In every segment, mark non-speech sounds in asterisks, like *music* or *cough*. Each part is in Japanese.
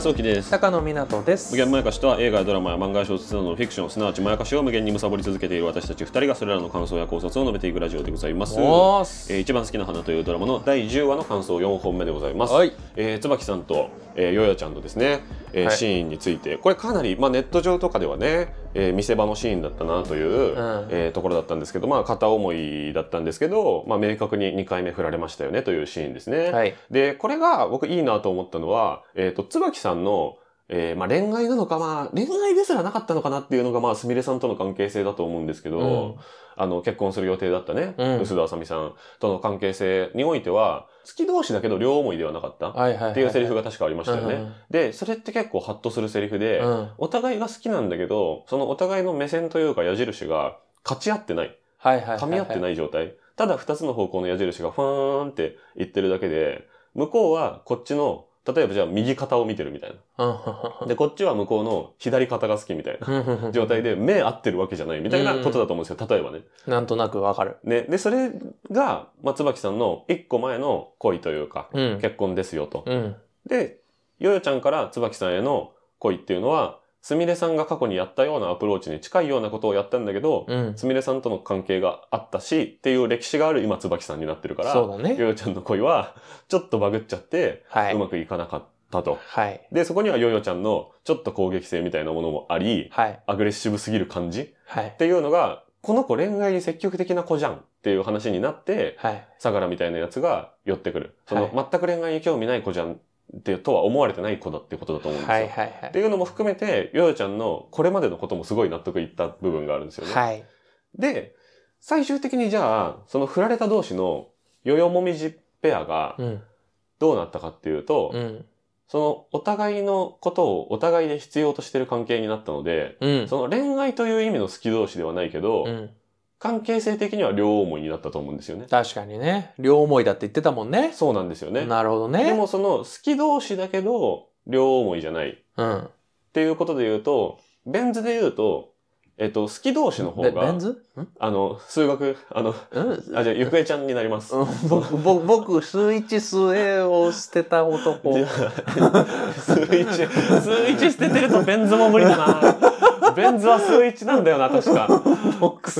大島康之です。高野湊です。無限まやかしとは映画やドラマや漫画や小説などのフィクションすなわちまやかしを無限に貪り続けている私たち2人がそれらの感想や考察を述べていくラジオでございます。えー一番好きな花というドラマの第10話の感想4本目でございます、はい。えー椿さんと、えー、よよちゃんのですね、えーはい。シーンについて。これかなり、まあ、ネット上とかではね、えー見せ場のシーンだったなという、ん。えーところだったんですけどまあ片思いだったんですけど、まあ、明確に2回目振られましたよねというシーンですね、はい。でこれが僕いいなと思ったのは、えー、と椿さんのえーまあ、恋愛なのか、まあ、恋愛ですらなかったのかなっていうのが、まあ、すみれさんとの関係性だと思うんですけど、うんあの、結婚する予定だったね、うん臼田あさみさんとの関係性においては、好き同士だけど両思いではなかったっていうセリフが確かありましたよね。うんで、それって結構ハッとするセリフで、うんお互いが好きなんだけど、そのお互いの目線というか矢印が勝ち合ってない。はいはいはいはい噛み合ってない状態。ただ二つの方向の矢印がファーンって言ってるだけで、向こうはこっちの、例えばじゃあ右肩を見てるみたいな。で、こっちは向こうの左肩が好きみたいな状態で目合ってるわけじゃないみたいなことだと思うんですよ。例えばね。なんとなくわかる。ね。で、それが、松椿さんの一個前の恋というか、うん。結婚ですよと。うん。で、よよちゃんから椿さんへの恋っていうのは、すみれさんが過去にやったようなアプローチに近いようなことをやったんだけど、うん。すみれさんとの関係があったし、っていう歴史がある今椿さんになってるから、そうだねよよちゃんの恋は、ちょっとバグっちゃって、はいうまくいかなかったと。はい。で、そこにはよよちゃんのちょっと攻撃性みたいなものもあり、はい。アグレッシブすぎる感じ？はいっ。ていうのが、この子恋愛に積極的な子じゃんっていう話になって、はい。相良みたいなやつが寄ってくる。その、はい全く恋愛に興味ない子じゃんってとは思われてない子だってことだと思うんですよ。はいはいはっていうのも含めて、よよちゃんのこれまでのこともすごい納得いった部分があるんですよい。ね。はい。で、最終的にじゃあ、その振られた同士のよよもみじペアがうん。どうなったかっていうと、うん。そのお互いのことをお互いで必要としてる関係になったので、うん。その恋愛という意味の好き同士ではないけど、うん。関係性的には両思いになったと思うんですよね。確かにね。両思いだって言ってたもんね。そうなんですよね。なるほどね。でもその好き同士だけど両思いじゃないっうん。ていうことで言うと、ベン図で言うと、えっと、好き同士の方ベが、ベンズ？ん？あの、数学、あの、うん？あ、じゃあ、ゆくえちゃんになります。うん僕、僕、僕、数一数 A を捨てた男。*laughs* 数一、数一捨ててるとベン図も無理だな。ベン図は数一なんだよな、確か。僕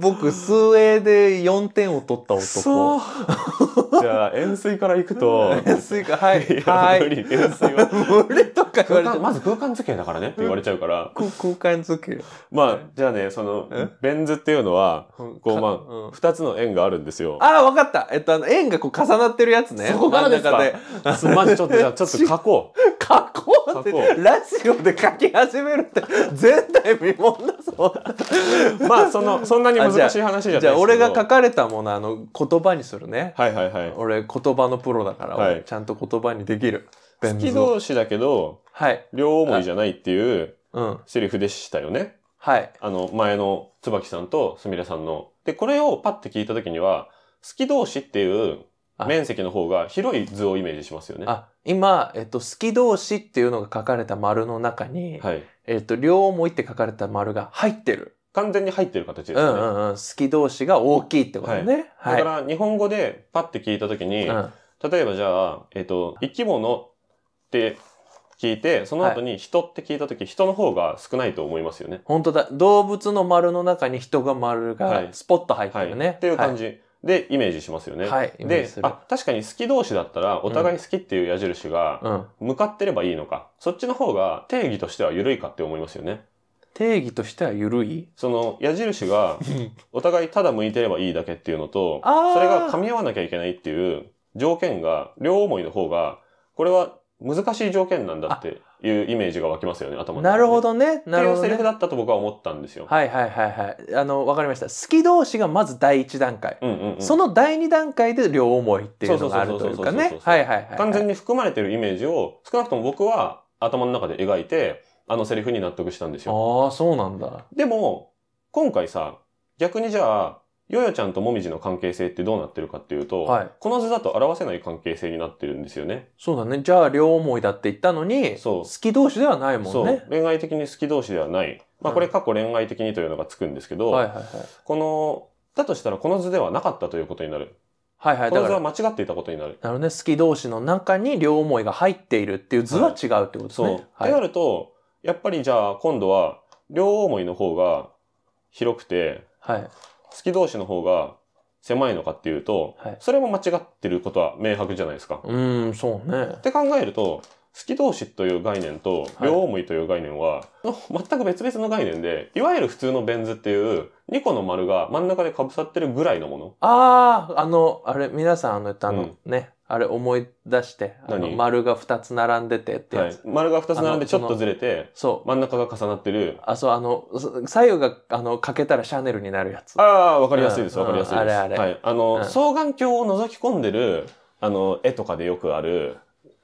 僕、数 A で4点を取ったそ男。う。じゃあ、円錐から行くと、*laughs* 円錐か、はい。いやはい。無理、円錐は。無理とか言われてまず空間図形だからねって言われちゃうから。空空間付け。まあ、じゃあね、そのえ、ベン図っていうのは、こう、まうんあ、二つの円があるんですよ。ああ、わかった。えっと、あの、円がこう重なってるやつね。そこからですか？真ん中でマジちょっと、じゃあ、ちょっと書こう。書こうってラジオで書き始めるって、前代未聞だぞ。まあ、その、そんなに難しい話じゃないですけど。じゃあ、俺が書かれたもの、あの、言葉にするね。はいはいはい。俺、言葉のプロだから、はい俺ちゃんと言葉にできる。好き同士だけど、はい。両思いじゃないっていううん。セリフでしたよね。はい。あの、前の椿さんとすみれさんの。で、これをパッて聞いた時には、好き同士っていうあ面積の方が広い図をイメージしますよね。あ、今、えっと、好き同士っていうのが書かれた丸の中に、はい。えっと、両思いって書かれた丸が入ってる。完全に入ってる形ですよね。うんうんうん。好き同士が大きいってことね。はい。だから、日本語でパッて聞いた時に、うん。例えばじゃあ、えっ、と、生き物って聞いて、その後に人って聞いた時、人の方が少ないと思いますよね。本当だ。動物の丸の中に人が丸はいがスポッと入ってはい。るね。っていう感じでイメージしますよね。はいであ、確かに好き同士だったら、お互い好きっていう矢印がはい。うん。向かってればいいのか。そっちの方が定義としては緩いかって思いますよね。定義としては緩い？その矢印がお互いただ向いてればいいだけっていうのと、それが噛み合わなきゃいけないっていう条件が、両思いの方が、これは難しい条件なんだっていうイメージが湧きますよね、頭の中でなるほどね。なるほどねっていうセリフ。だったと僕は思ったんですよ。はいはいはいはい。あの、わかりました。好き同士がまず第一段階。うんうんうん。その第二段階で両思いっていうのがあるというかねそうそうそうそうそうそう。はいはいはい。完全に含まれてるイメージを、少なくとも僕は頭の中で描いて、あのセリフに納得したんですよ。ああ、そうなんだ。でも、今回さ、逆にじゃあ、ヨヨちゃんともみじの関係性ってどうなってるかっていうと、はいこの図だと表せない関係性になってるんですよね。そうだね。じゃあ、両思いだって言ったのに、そう好き同士ではないもそうんね。。恋愛的に好き同士ではない。まあこれ過去恋愛的にというのがつくんですけど、はいはいはい。この、だとしたらこの図ではなかったということになる。はいはい。この図は間違っていたことになる。なるね。好き同士の中に両思いが入っているっていう図は違うってことですそう。ね。ってなると、やっぱりじゃあ今度は両思いの方が広くて、はい。好き同士の方が狭いのかっていうと、はいそれも間違ってることは明白じゃないですか。うーん、そうねっ。て考えると、好き同士という概念とはい両思いという概念は、全く別々の概念で、いわゆる普通のベン図っていう2個の丸が真ん中で被さってるぐらいのもの。ああ、あの、あれ、皆さん、あの、あの、うんね、あれ思い出して、あの、何？丸が2つ並んでてってはいやつ。。丸が2つ並んでちょっとずれて、そう。真ん中が重なってる。あ、そう、あの、そ左右が、あの、かけたらシャネルになるやつ。ああ、わかりやすいです、うんわかりやすいです。あれあれはい。あの、うん双眼鏡を覗き込んでる、あの、絵とかでよくある、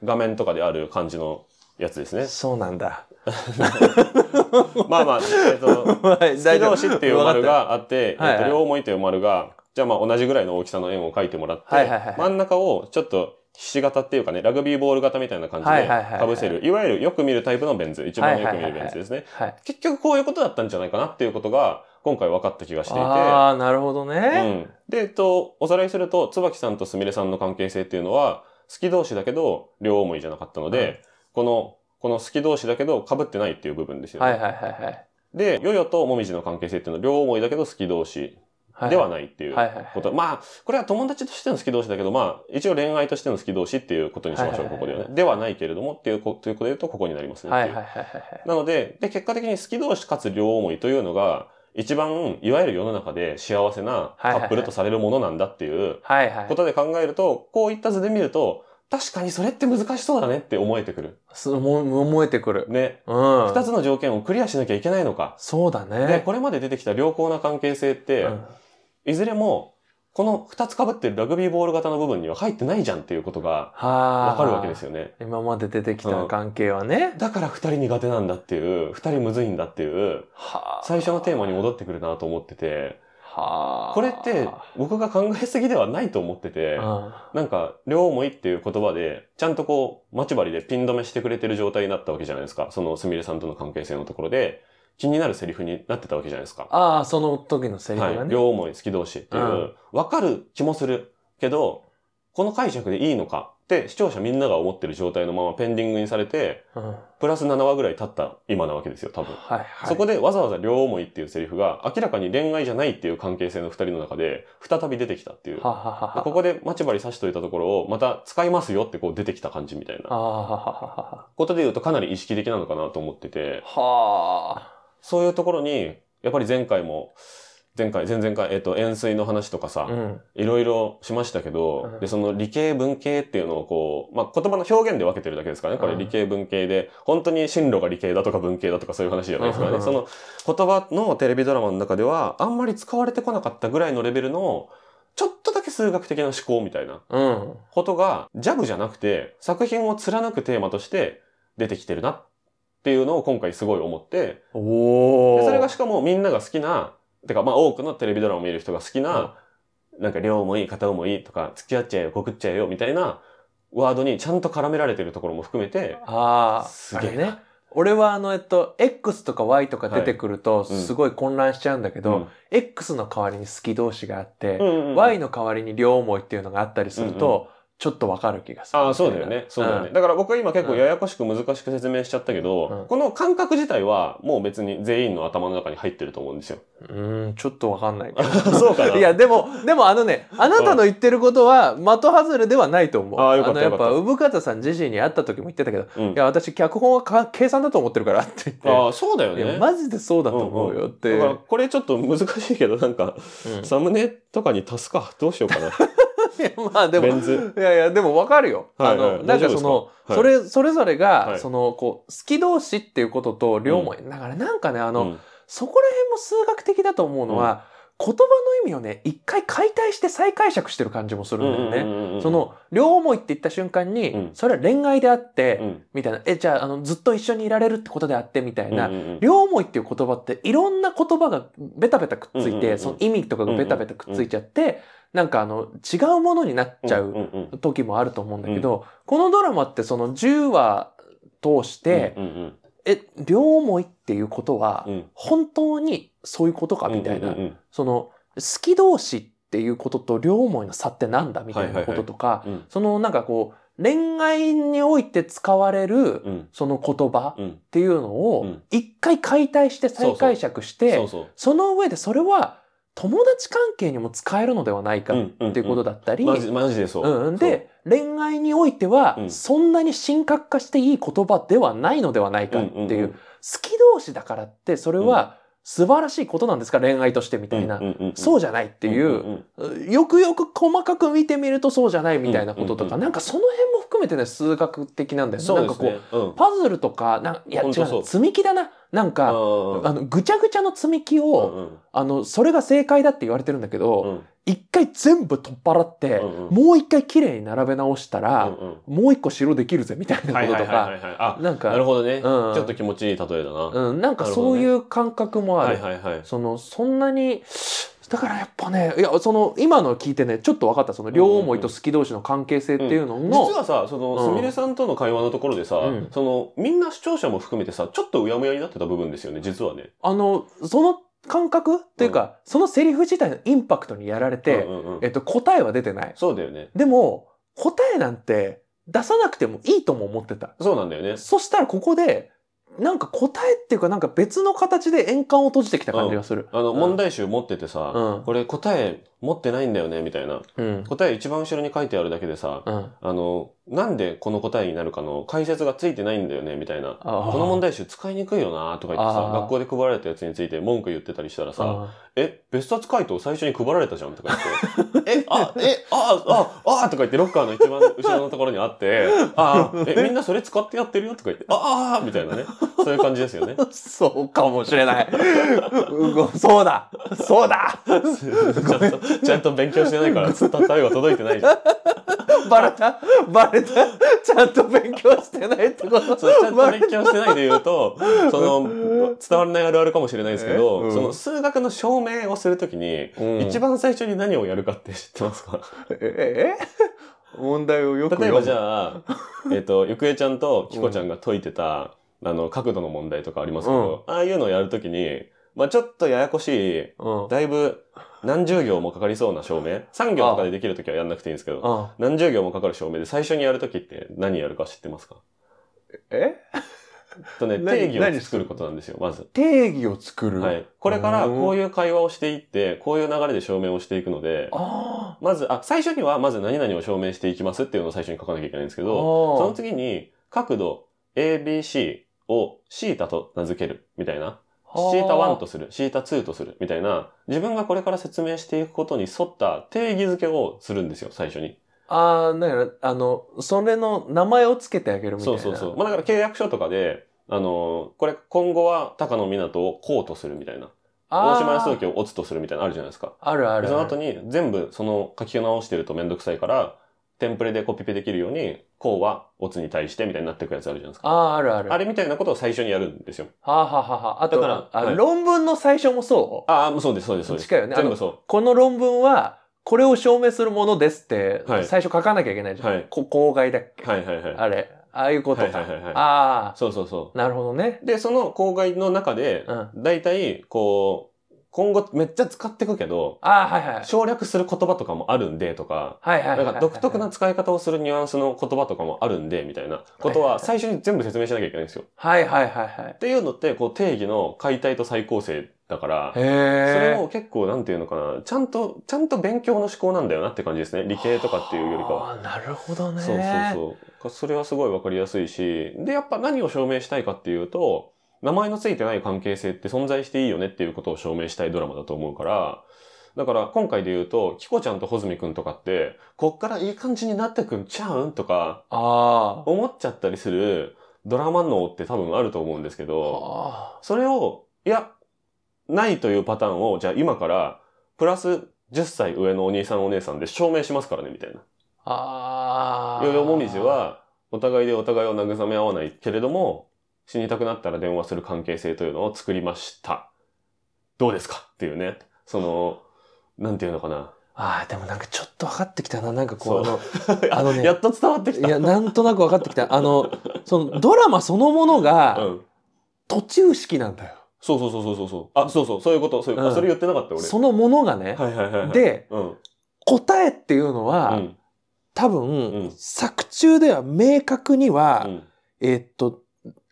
画面とかである感じのやつですね。そうなんだ。*laughs* まあまあ、えっと、*laughs* はい好き同士っていう丸があって、はいはいえっと、両思いという丸が、じゃあまあ同じぐらいの大きさの円を描いてもらって、はいはいはい真ん中をちょっとひし形っていうかね、ラグビーボール型みたいな感じではいはいはいはい被せる、いわゆるよく見るタイプのベン図、一番よく見るベン図ですね。結局こういうことだったんじゃないかなっていうことが、今回分かった気がしていて、ああ、なるほどうね。ん。で、えっと、おさらいすると、椿さんとすみれさんの関係性っていうのは、好き同士だけど、両思いじゃなかったので、この、この好き同士だけど被ってないっていう部分ですよね。はいはいはいはい。で、ヨヨとモミジの関係性っていうのは両思いだけど好き同士はいではないっていうこと。まあ、これは友達としての好き同士だけど、まあ、一応恋愛としての好き同士っていうことにしましょう、ここではね。ではないけれどもっていうことということで言うと、ここになりますねっていう。はいはいはいはい。なので、で、結果的に好き同士かつ両思いというのが、一番、いわゆる世の中で幸せなカップルとされるものなんだっていうはいはい。ことで考えると、こういった図で見ると、確かにそれって難しそうだねって思えてくる。すも思えてくる。ね。うん。二つの条件をクリアしなきゃいけないのか。そうだね。で、これまで出てきた良好な関係性って、うんいずれも、この二つ被ってるラグビーボール型の部分には入ってないじゃんっていうことがはあ。わかるわけですよね。今まで出てきた関係はね。だから二人苦手なんだっていう、二人むずいんだっていう、はあ。最初のテーマに戻ってくるなと思ってて、はあ。これって僕が考えすぎではないと思っててう、ん。なんか、両思いっていう言葉で、ちゃんとこう、待ち針でピン止めしてくれてる状態になったわけじゃないですか。そのすみれさんとの関係性のところで、気になるセリフになってたわけじゃないですか。ああ、その時のセリフはい。がね。両思い好き同士っていうう、わ、かる気もするけど、この解釈でいいのかって視聴者みんなが思ってる状態のままペンディングにされて、うん。はいプラス7話ぐらい経った今なわけですよ、多分。はい。そこでわざわざ両思いっていうセリフが明らかに恋愛じゃないっていう関係性の二人の中で再び出てきたっていう。はははは。ここで待ち針刺しといたところをまた使いますよってこう出てきた感じみたいなああ、はははことで言うとかなり意識的なのかなと思ってて、はは。はあ。そういうところに、やっぱり前回も、前回、前々回、えっと、円錐の話とかさ、うん。いろいろしましたけど、うんで、その理系文系っていうのをこう、まあ、言葉の表現で分けてるだけですからね。これうん理系文系で、本当に進路が理系だとか文系だとかそういう話じゃないですからね。うんその言葉のテレビドラマの中では、あんまり使われてこなかったぐらいのレベルの、ちょっとだけ数学的な思考みたいなうん。ことが、ジャブじゃなくて、作品を貫くテーマとして出てきてるなっていうのを今回すごい思って、おそれがしかもみんなが好きな、てかまあ多くのテレビドラマを見る人が好きな、なんか両思い、片思いとか、付き合っちゃえよ、告っちゃえよ、みたいなワードにちゃんと絡められてるところも含めて、ああ、すげえね。俺はあの、えっと、X とか Y とか出てくると、いうん。すごい混乱しちゃうんだけど、うん。X の代わりに好き同士があって、うんうんうん。Y の代わりに両思いっていうのがあったりすると、ちょっとわかる気がする。ああ、そうだよね。そうだよね。だから僕は今結構ややこしく難しく説明しちゃったけど、うんこの感覚自体はもう別に全員の頭の中に入ってると思うんですよ。うん。ちょっとわかんないけど。*laughs* そうかな？いや、でも、でもあのね、あなたの言ってることは的外れではないと思う。あーよかったのやっぱ、産方さん自身に会った時も言ってたけど、うんいや、私脚本はか計算だと思ってるからって言って。ああ、そうだよいや、ね。マジでそうだと思うよって。だからこれちょっと難しいけど、なんか、うんサムネとかに足すか。どうしようかな。いやまあでも。いやいや、でもわかるよ。はいはい。あの、なんかその、それ、それぞれが、はい。その、こう、好き同士っていうことと両思い。だからなんかね、あの、うん。そこら辺も数学的だと思うのは、言葉の意味をね、一回解体して再解釈してる感じもするんだよね。ねそ、の、両思いって言った瞬間に、うん。それは恋愛であって、うん。みたいな、え、じゃあ、あの、ずっと一緒にいられるってことであって、みたいな、うんうんうん。両思いっていう言葉っていろんな言葉がベタベタくっついて、うんうんうん。その意味とかがベタベタくっついちゃって、なんかあの、違うものになっちゃう時もあると思うんだけど、このドラマってその10話通して、え、両思いっていうことはう、ん。本当にそういうことかみたいな、その、好き同士っていうことと両思いの差ってなんだみたいなこととか、うん。そのなんかこう、恋愛において使われるうん。その言葉うん。っていうのをうん。一回解体して再解釈して、その上でそれは友達関係にも使えるのではないかっていうことだったり、マジマジでそう。うん、で、恋愛においてはう、ん。そんなに神格化していい言葉ではないのではないかっていう、うん。うんうん好き同士だからって、それは素晴らしいことなんですか、恋愛としてみたいな。うんうんうんうん。そうじゃないっていう、んんよくよく細かく見てみるとそうじゃないみたいなこととか、うんうんうんなんかその辺も含めてね、数学的なんだよね。そうなんかこう。うん。パズルとか、なんいや違う積み木だな。なんか、ああの、ぐちゃぐちゃの積み木を、うんうんあの、それが正解だって言われてるんだけど、うん一回全部取っ払って、うんうんもう一回綺麗に並べ直したら、うんもう一個城できるぜみたいなはいこととか、なんか、なるほどね。ちうんょっと気持ちいい例えだな。うん、なんかそういう感覚もあはる。いはいはい。その、そんなに、だからやっぱね、いや、その、今の聞いてね、ちょっと分かった、その、両思いと好き同士の関係性っていうのの、実はさ、その、うんすみれさんとの会話のところでさ、うんその、みんな視聴者も含めてさ、ちょっとうやむやになってた部分ですよね、実はね。あの、その感覚？っていうか、そのセリフ自体のインパクトにやられて、うんうんうんえっと、答えは出てない。そうだよね。でも、答えなんて出さなくてもいいとも思ってた。そうなんだよね。そしたらここで、なんか答えっていうかなんか別の形で円環を閉じてきた感じがする。あの、うん問題集持っててさ、うんこれ答え持ってないんだよね、みたいな。うん。答え一番後ろに書いてあるだけでさ、うん。あの、なんでこの答えになるかの解説がついてないんだよね、みたいな。あこの問題集使いにくいよな、とか言ってさ、学校で配られたやつについて文句言ってたりしたらさ、あえ、別冊回答最初に配られたじゃんとか言って、*laughs* え、あ、え、あ、あ、あ、とか言ってロッカーの一番後ろのところにあって、あ、え、*laughs* みんなそれ使ってやってるよとか言って、ああみたいなね。そういう感じですよね。*laughs* そうかもしれない。うそうだそうだちゃんと、ちゃんと勉強してないから、伝った声が届いてないじゃん。バレた？バレた。ちゃんと勉強してないってこと。そうちゃんと勉強してないで言うと、その、伝わらないあるあるかもしれないですけど、えうん。その数学の証明をするときに、うん。一番最初に何をやるかって知ってますか？ええ問題をよく例えばじあ、ゃあ、えっ、と、ゆくえちゃんときこちゃんが解いてた、あの、角度の問題とかありますけど、ああいうのをやるときに、まあちょっとややこしい、うん。だいぶ何十行もかかりそうな証明、3行とかでできるときはやんなくていいんですけど、あ何十行もかかる証明で最初にやるときって何やるか知ってますか？え？とね、*laughs* 何定義何を作ることなんですよ、まず。定義を作る？はい。これからこういう。会話をしていって、こういう流れで証明をしていくので、あまず、あ、最初にはまず何々を証明していきますっていうのを最初に書かなきゃいけないんですけあ。ど、そのそ次に角度 ABC をシータと名付けるみたいな。シータ1とする、シータ2とするみたいな、自分がこれから説明していくことに沿った定義づけをするんですよ、最初に。ああ、だから、あの、それの名前をつけてあげるみたいな。そうそうそう。まあだから契約書とかで、あのこれ今後は高野湊をこうとするみたいな。大島康之をオツとするみたいなのあるじゃないですか。あるあるある。その後に全部その書き直してるとめんどくさいから、テンプレでコピペできるように、こうはオツに対してみたいになっていくやつあるじゃないですか。ああ、あるある。あれみたいなことを最初にやるんですよ。はあ、はあはあはあ、あと、だからあはい論文の最初もそう？ああ、そうです、そうです、そうです。近いよね全部そこの論文は、これを証明するものですって、はい最初書かなきゃいけないじゃん。はいこ公害だっけ、う。はいはいはい。あれ。ああいうことか。はいはいはいはいあそうそうそあ、なるほどね。う。で、その公害の中で、うん。だいたい、こう、今後めっちゃ使っていくけど、ああ、はいはい。省略する言葉とかもあるんでとか、はいはい独特な使い方をするニュアンスの言葉とかもあるんで、みたいなことは最初に全部説明しなきゃいけないんですよ。はいはいはいはいっ。ていうのって、こう定義の解体と再構成だから、それ。も結構なんていうのかな、ちゃんと、ちゃんと勉強の思考なんだよなって感じですね。理系とかっていうよりかは。ああ、なるほどね。そうそうそう。それはすごいわかりやすいし、で、やっぱ何を証明したいかっていうと、名前のついてない関係性って存在していいよねっていうことを証明したいドラマだと思うから、だから今回で言うと、キコちゃんとホズミくんとかって、こっからいい感じになってくんちゃうんとか、あ思っちゃったりするドラマ脳って多分あると思うんですけあ。ど、あそれを、いや、ないというパターンを、じゃあ今から、プラス10歳上のお兄さんお姉さんで証明しますからね、みたいな。ああ。ヨーヨーもみじ、は、お互いでお互いを慰め合わないけれども、死にたくなったら電話する関係性というのを作りました。どうですか？っていうね。その、なんていうのかな。ああ、でもなんかちょっと分かってきたな。なんかこう、あその、あのね *laughs* やっと伝わってきた。いや、なんとなく分かってきた。あの、そのドラマそのものうがん。途中式なんだよ。そうそうそうそうそうそう。あ、そうそう、そういうこと。そういう、うんあそれ言ってなかった俺。そのものがね。はいはいはいはい。、で、うん。答えっていうのは、うん。多分、うん作中では明確には、うん。えーっと、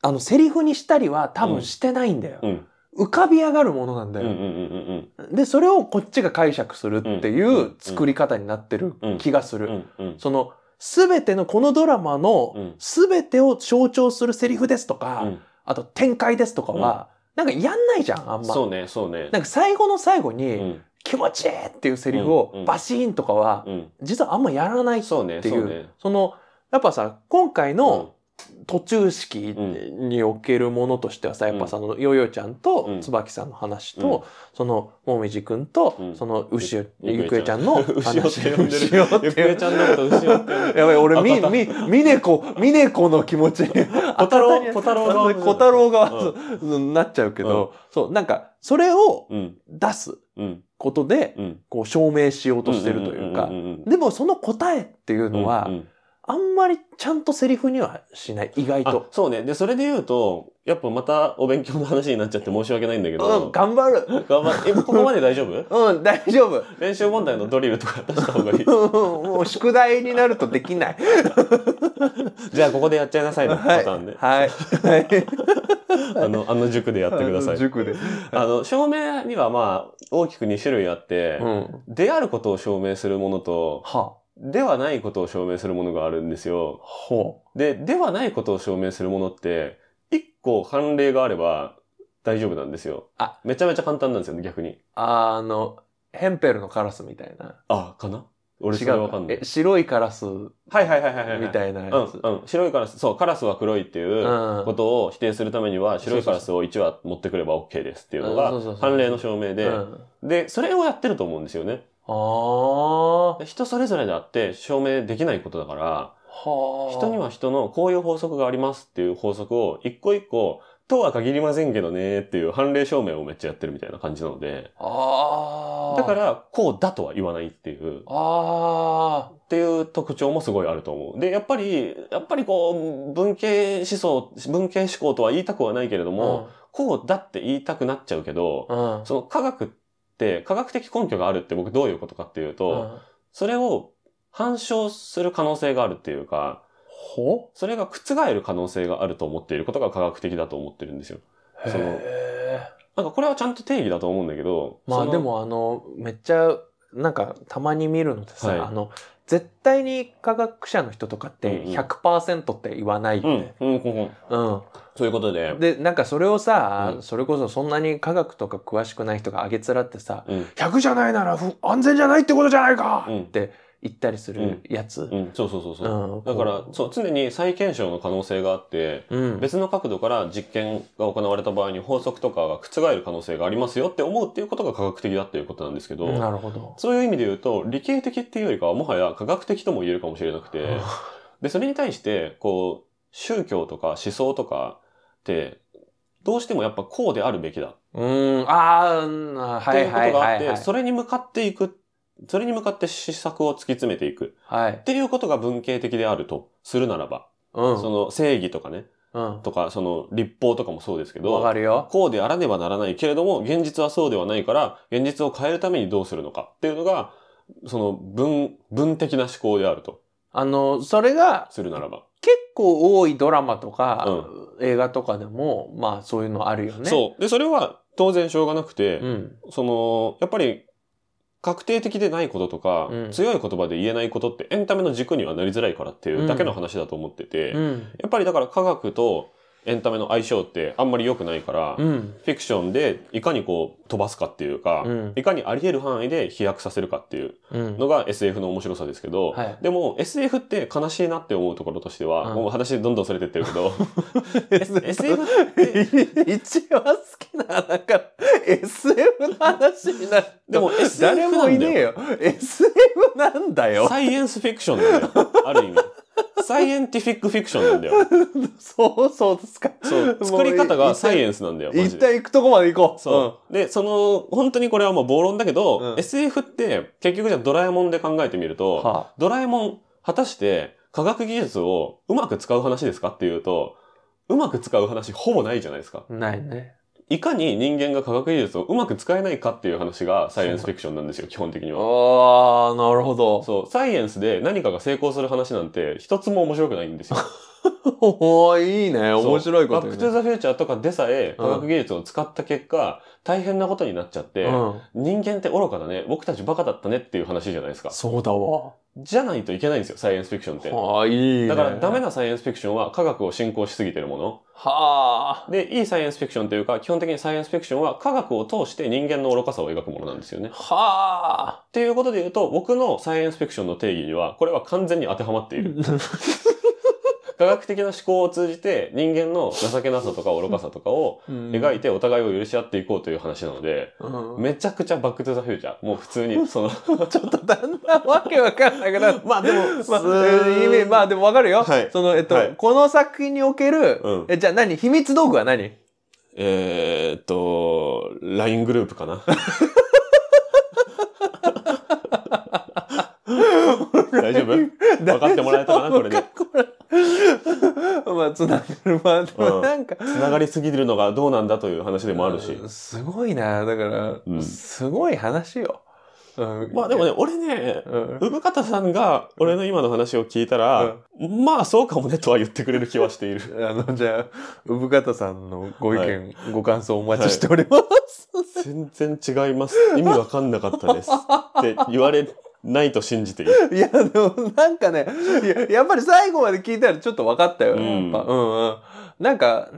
あの、セリフにしたりは多分してないんだよ。うん。浮かび上がるものなんだよ。うんうんうんうんで、それをこっちが解釈するっていうんうんう作り方になってるうん気がする。うん。うん。その、すべてのこのドラマのうん、すべてを象徴するセリフですとか、うん。あと展開ですとかは、なんかやんないじゃん、あんま。そうね、そうね。なんか最後の最後うに、ん。気持ちいいっていうセリフうんうをんバシーンとかは、うん。実はあんまやらないってそうね、いう、そうね。その、やっぱさ、今回うんの途中式におけるものとしてはさ、やっぱその、ヨーヨーちゃんとうん椿さんの話と、うんその、もみじくんとう、んその、牛尾、ゆゆくえちゃんの *laughs* 話。って呼んでる。ゆくえちゃんのこと牛尾って呼んでる。やばい、俺、み、み、みねこ、みねこの気持ちに。*laughs* 小太郎小太郎側小太郎側そうなっちゃうけど、そう、なんか、それをうん。出すうん。ことで、うん。こう、証明しようとしてるというかん、んんんでもその答えっていうのはうん、うんあんまりちゃんとセリフにはしない、意外あと。そうね。で、それで言うと、やっぱまたお勉強の話になっちゃって申し訳ないんだけうん、ど、頑張る。頑張って、え、ここまで大丈夫？*laughs* うん、大丈夫。練習問題のドリルとか出した方がいい。うんもう宿題になるとできない。*laughs* じゃあここでやっちゃいなさいのパはい。ターンで。はい。はい。*laughs* あの、あの塾でやってください。塾で。あの、証明にはまあ、大きく2種類あって、うん。であることを証明するものと、はではないことを証明するものがあるんですよ。ほで、ではないことを証明するものって、一個判例があれば大丈夫なんですよ。あ、めちゃめちゃ簡単なんですよね、逆に。う。あの、ヘンペルのカラスみたいな。あ、かな？俺違それわかんないえ、。白いカラスはいはいはいはいはい。みいたいなやつ。うん、うん。白いカラス、そう、カラスは黒いっていううんことを否定するためには、白いカラスを1羽持ってくれば OK ですっていうのが判例の証明で、うんで、それをやってると思うんですよね。ああ。で人それぞれであって証明できないことだから、はあ。人には人のこういう法則がありますっていう法則を一個一個、とは限りませんけどねっていう判例証明をめっちゃやってるみたいな感じなので、ああ。だか、ら、こうだとは言わないっていう、あっていう特徴もすごいあると思う。で、やっぱり、やっぱりこう、文系思想、文系思考とは言いたくはないけれどあ。も、こうだって言いたくなっちゃうけど、うん。うん。その科学って、科学的根拠があるって僕どういうことかっていうと、それを反証する可能性があるっていうか、ほ？それが覆る可能性があると思っていることが科学的だと思ってるんですよ。そのへなんかこれはちゃんと定義だと思うんだけど、まあで、もあの、めっちゃ、なんかたまに見るのでさ、はいあの、絶対に科学者の人とかってうんうん100%って言わないようんね。、うん、うん、うんうん。そういうことで、で、なんかそれをさ、うんそれこそそんなに科学とか詳しくない人があげつらってさ、うん、100じゃないならふ安全じゃないってことじゃないか、うんって言ったりするやつ。うん、そうそうそうそう。うんだからそう、常に再検証の可能性があって、うん。別の角度から実験が行われた場合に法則とかが覆る可能性がありますよって思うっていうことが科学的だっていうことなんですけど、なるほど。そういう意味で言うと、理系的っていうよりかはもはや科学的とも言えるかもしれなくて、*laughs* で、それに対して、こう、宗教とか思想とかどうしてもやっぱこうであるべきだっうん、あーうんあはいいうはいことがあって。それに向かっていく、それに向かって施策を突き詰めていくはいっ。ていうことが文系的であるとするならば、うん。その正義とかね、うん。とか、その立法とかもそうですけわど、かるよ。こうであらねばならないけれども、現実はそうではないから、現実を変えるためにどうするのかっていうのが、その文、文的な思考であるとあの、それがするならば。結構多いドラマとか、映画とかでも、まあそういうのあるよね。そう。で、それは当然しょうがなくて、うん。その、やっぱり、確定的でないこととか、うん強い言葉で言えないことってエンタメの軸にはなりづらいからっていうだけの話だと思ってて、うん。やっぱりだから科学とエンタメの相性ってあんまり良くないから、うん。フィクションでいかにこう飛ばすかっていうか、うんいかにあり得る範囲で飛躍させるかっていううん。のが SF の面白さですけど、はいでも SF って悲しいなって思うところとしては、うんもう話どんどんそれてってるけど、*laughs* SF って、一番好きな、なんか、SF の話になる。でも SF 誰もいねえよ。SF なんだよ。サイエンスフィクションだよ。ある意味。サイエンティフィックフィクションなんだよ。*laughs* そうそうですか。そう。作り方がサイエンンスなんだよ。一で旦行くとこまで行こう。そう。で、その、本当にこれはもう暴論だけど、うん SF って結局じゃあドラえもんで考えてみると、はドラえもん、果たして科学技術をうまく使う話ですかっていうと、うまく使う話ほぼないじゃないですか。あ、ないね。いかに人間が科学技術をうまく使えないかっていう話がサイエンスフィクションなんですよ、基本的には。ああ、なるほど。そう、サイエンスで何かが成功する話なんて一つも面白くないんですよ。*laughs* おーいいね。面白いことバックトゥ。ザフューチャーとかでさえ科学技術を使った結果、大変なことになっちゃって、うん。人間って愚かだね、僕たちバカだったねっていう話じゃないですか。そうだわ。じゃないといけないんですよ、サイエンスフィクションって。ああ、いいね。だからダメなサイエンスフィクションは科学を信仰しすぎてるもの。はあ。で、いいサイエンスフィクションというか、基本的にサイエンスフィクションは科学を通して人間の愚かさを描くものなんですよね。はっていうことで言うと、僕のサイエンスフィクションの定義には、これは完全に当てはまっている。*laughs* 科学的な思考を通じて人間の情けなさとか愚かさとかをあ。描いてお互いを許し合っていこうという話なので、うんめちゃくちゃバックトゥザフューチャー。もう普通に、その、ちょっとだんだんわけわかんなくなる。*laughs* まあでも、まあ、えー意味、まあでもわかるよ。はいその、えっと、はいこの作品における、うんえ、じゃあ何？秘密道具は何？えーっと、LINE グループかな。*laughs* 大丈夫？分かってもらえたかなこれで。まあ、つながる。まあ、でもうんなんか、つながりすぎるのがどうなんだという話でもあるし。うんすごいな。だから、うんすごい話よ。うんまあでもね、俺ね、うん産方さんが俺の今の話を聞いたら、まあそうかもねとは言ってくれる気はしている。*laughs* あの、じゃあ、産方さんのご意見、ご感想お待ちしております。全然違います。意味わかんなかったです。って言われないと信じている。いや、でもなんかね、いややっぱり最後まで聞いたらちょっと分かったよ。うんやっぱうんうん。なんか、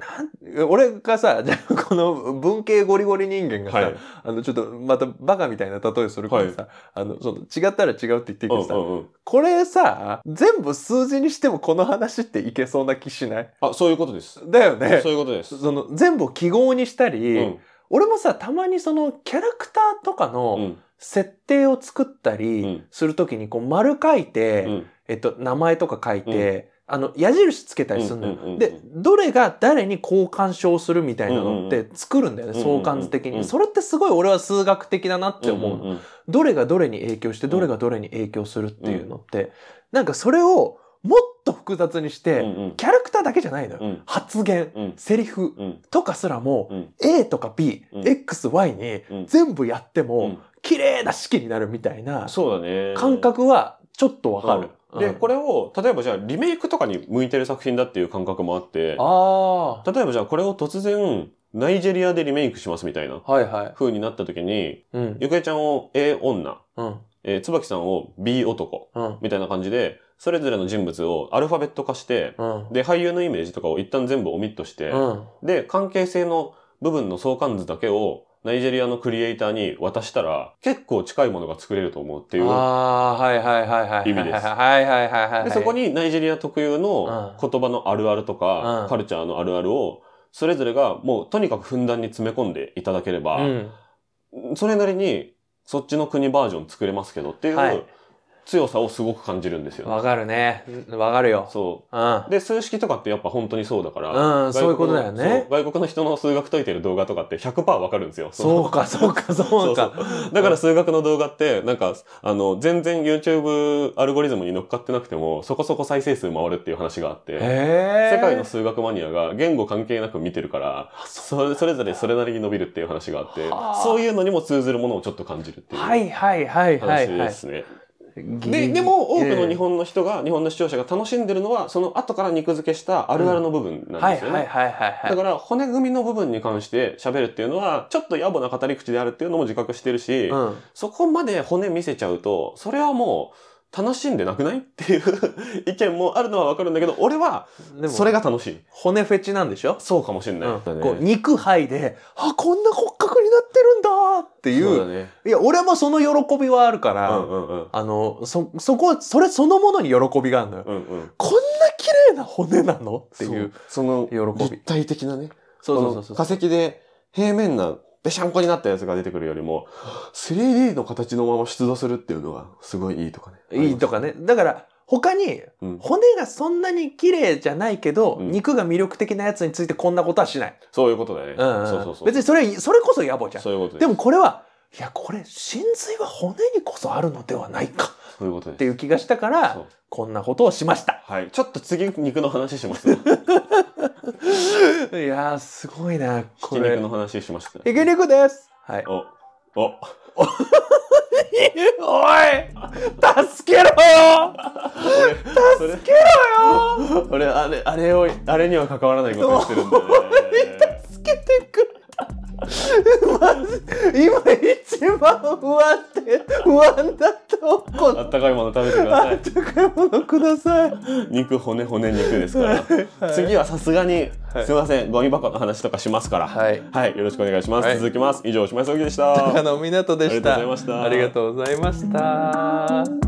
なん俺がさ、じゃあこの文系ゴリゴリ人間がさ、はい。あの、ちょっとまたバカみたいな例えするからさ、あの、その違ったら違うって言っていいけうんどさ、うんうん。これさ、全部数字にしてもこの話っていけそうな気しない？あ、そういうことです。だよねそう。いうことです。その全部を記号にしたり、うん。俺もさ、たまにそのキャラクターとかうのん。設定を作ったうりんするときにこう丸書いて、うん。えっと、名前とか書いて、あの、矢印つけたりするのよ。うんうんうんうんで、どれが誰に交換称するみたいなのってうんうん作るんだよね、うんうんうん相関図的に。うんそれってすごい俺は数学的だなって思うの。んんんどれがどれに影響して、どれがどれに影響するっていうのって、なんかそれをもっと複雑にして、うんうんキャラだけじゃないのよ。うん発言、うんセリフうんとかすらも、うん A とか B、うん X、Y にうん全部やっても、うん綺麗な式になるみたいなそうだね。感覚はちょっとわかる。うんで、これ、れを、例えばじゃあリメイクとかに向いてる作品だっていう感覚もあって、あ例えばじゃあこれを突然、ナイジェリアでリメイクしますみたいなあ、はいはい。風になった時に、うん。ゆくえちゃんを A 女、うん。えー、椿さんを B 男、うん。みたいな感じで、それぞれの人物をアルファベット化して、うん。で、俳優のイメージとかを一旦全部オミットして、うん。で、関係性の部分の相関図だけをナイジェリアのクリエイターに渡したら、結構近いものが作れると思うっていう。ああ、はいはいはいはい。意味ですはいはいはいはい。で、そこにナイジェリア特有のう言葉のあるあるとか、うんカルチャーのあるあるを、それぞれがもうとにかくふんだんに詰め込んでいただければ、うん。それなりにそっちの国バージョン作れますけどっていはいう強さをすごく感じるんですよ。わかるね。わかるよ。そう。うん。で、数式とかってやっぱ本当にそうだから。うんそういうことだよね外国の人の数学解いてる動画とかって100%わかるんですよ。*laughs* そうか、そうか、そうか。そうだから数学の動画って、なんか、あの、全然 YouTube アルゴリズムに乗っかってなくても、そこそこ再生数回るっていう話があって。世界の数学マニアが言語関係なく見てるから、それそれぞれそれなりに伸びるっていう話があってはあ、そういうのにも通ずるものをちょっと感じるっていうはいはいはいはい話はい。ですね。ギで、でも多くの日え本の人が、日本の視聴者が楽しんでるのは、その後から肉付けしたあるあるの部分えなんですよね。はいはいはいはいはい。だから、骨組みの部分に関して喋るっていうのは、ちょっと野暮な語り口であるっていうのも自覚してるし、うん。そこまで骨見せちゃうと、それはも楽しんでなくない？っていう意見もあるのはわかるんだけど、俺は、それが楽しい。骨フェチなんでしょ？そうかもしれない。うんこう肉剥いで、あ、こんな骨格になってるんだっていう。そうだね。いや、俺もその喜びはあるから、うんうんうん。あの、そ、そこ、それそのものに喜びがあるのよ。うんうん。こんな綺麗な骨なのっていう。その喜び立体的なね。そうそうそうそう。化石で平面なべしゃんこになったやつが出てくるよりも 3D の形のまま出土するっていうのがすごいいいとかね。いいとかね。だから、他に、うん。骨がそんなに綺麗じゃないけど、うん肉が魅力的なやつについてこんなことはしない。そういうことだよね。うんうんそうそうそう。別にそれ、それこそ野暮じゃん。そういうことです。でもこれは、いや、これ、真髄は骨にこそあるのではないかそういうことです。っていう気がしたからこんなことをしました。はい。ちょっと次肉の話しますよ。*laughs* いやー、すごいな、ひこれ。き肉の話しました。ひき肉です。はい。お、お、おい助けろよ俺、助けろよ俺、あれ、あれを、あれには関わらないことをしてるんだよね。助けてくれまず今一番不安定不安だと思うあったかいもの食べてください。高いものください肉、骨、骨、肉ですから。次はさすがに、はいすいません、ゴミ箱の話とかしますから。はいはい、よろしくお願いします。はい続きます。以上、島井壮樹でした。高野湊でしたありがとうございましたありがとうございました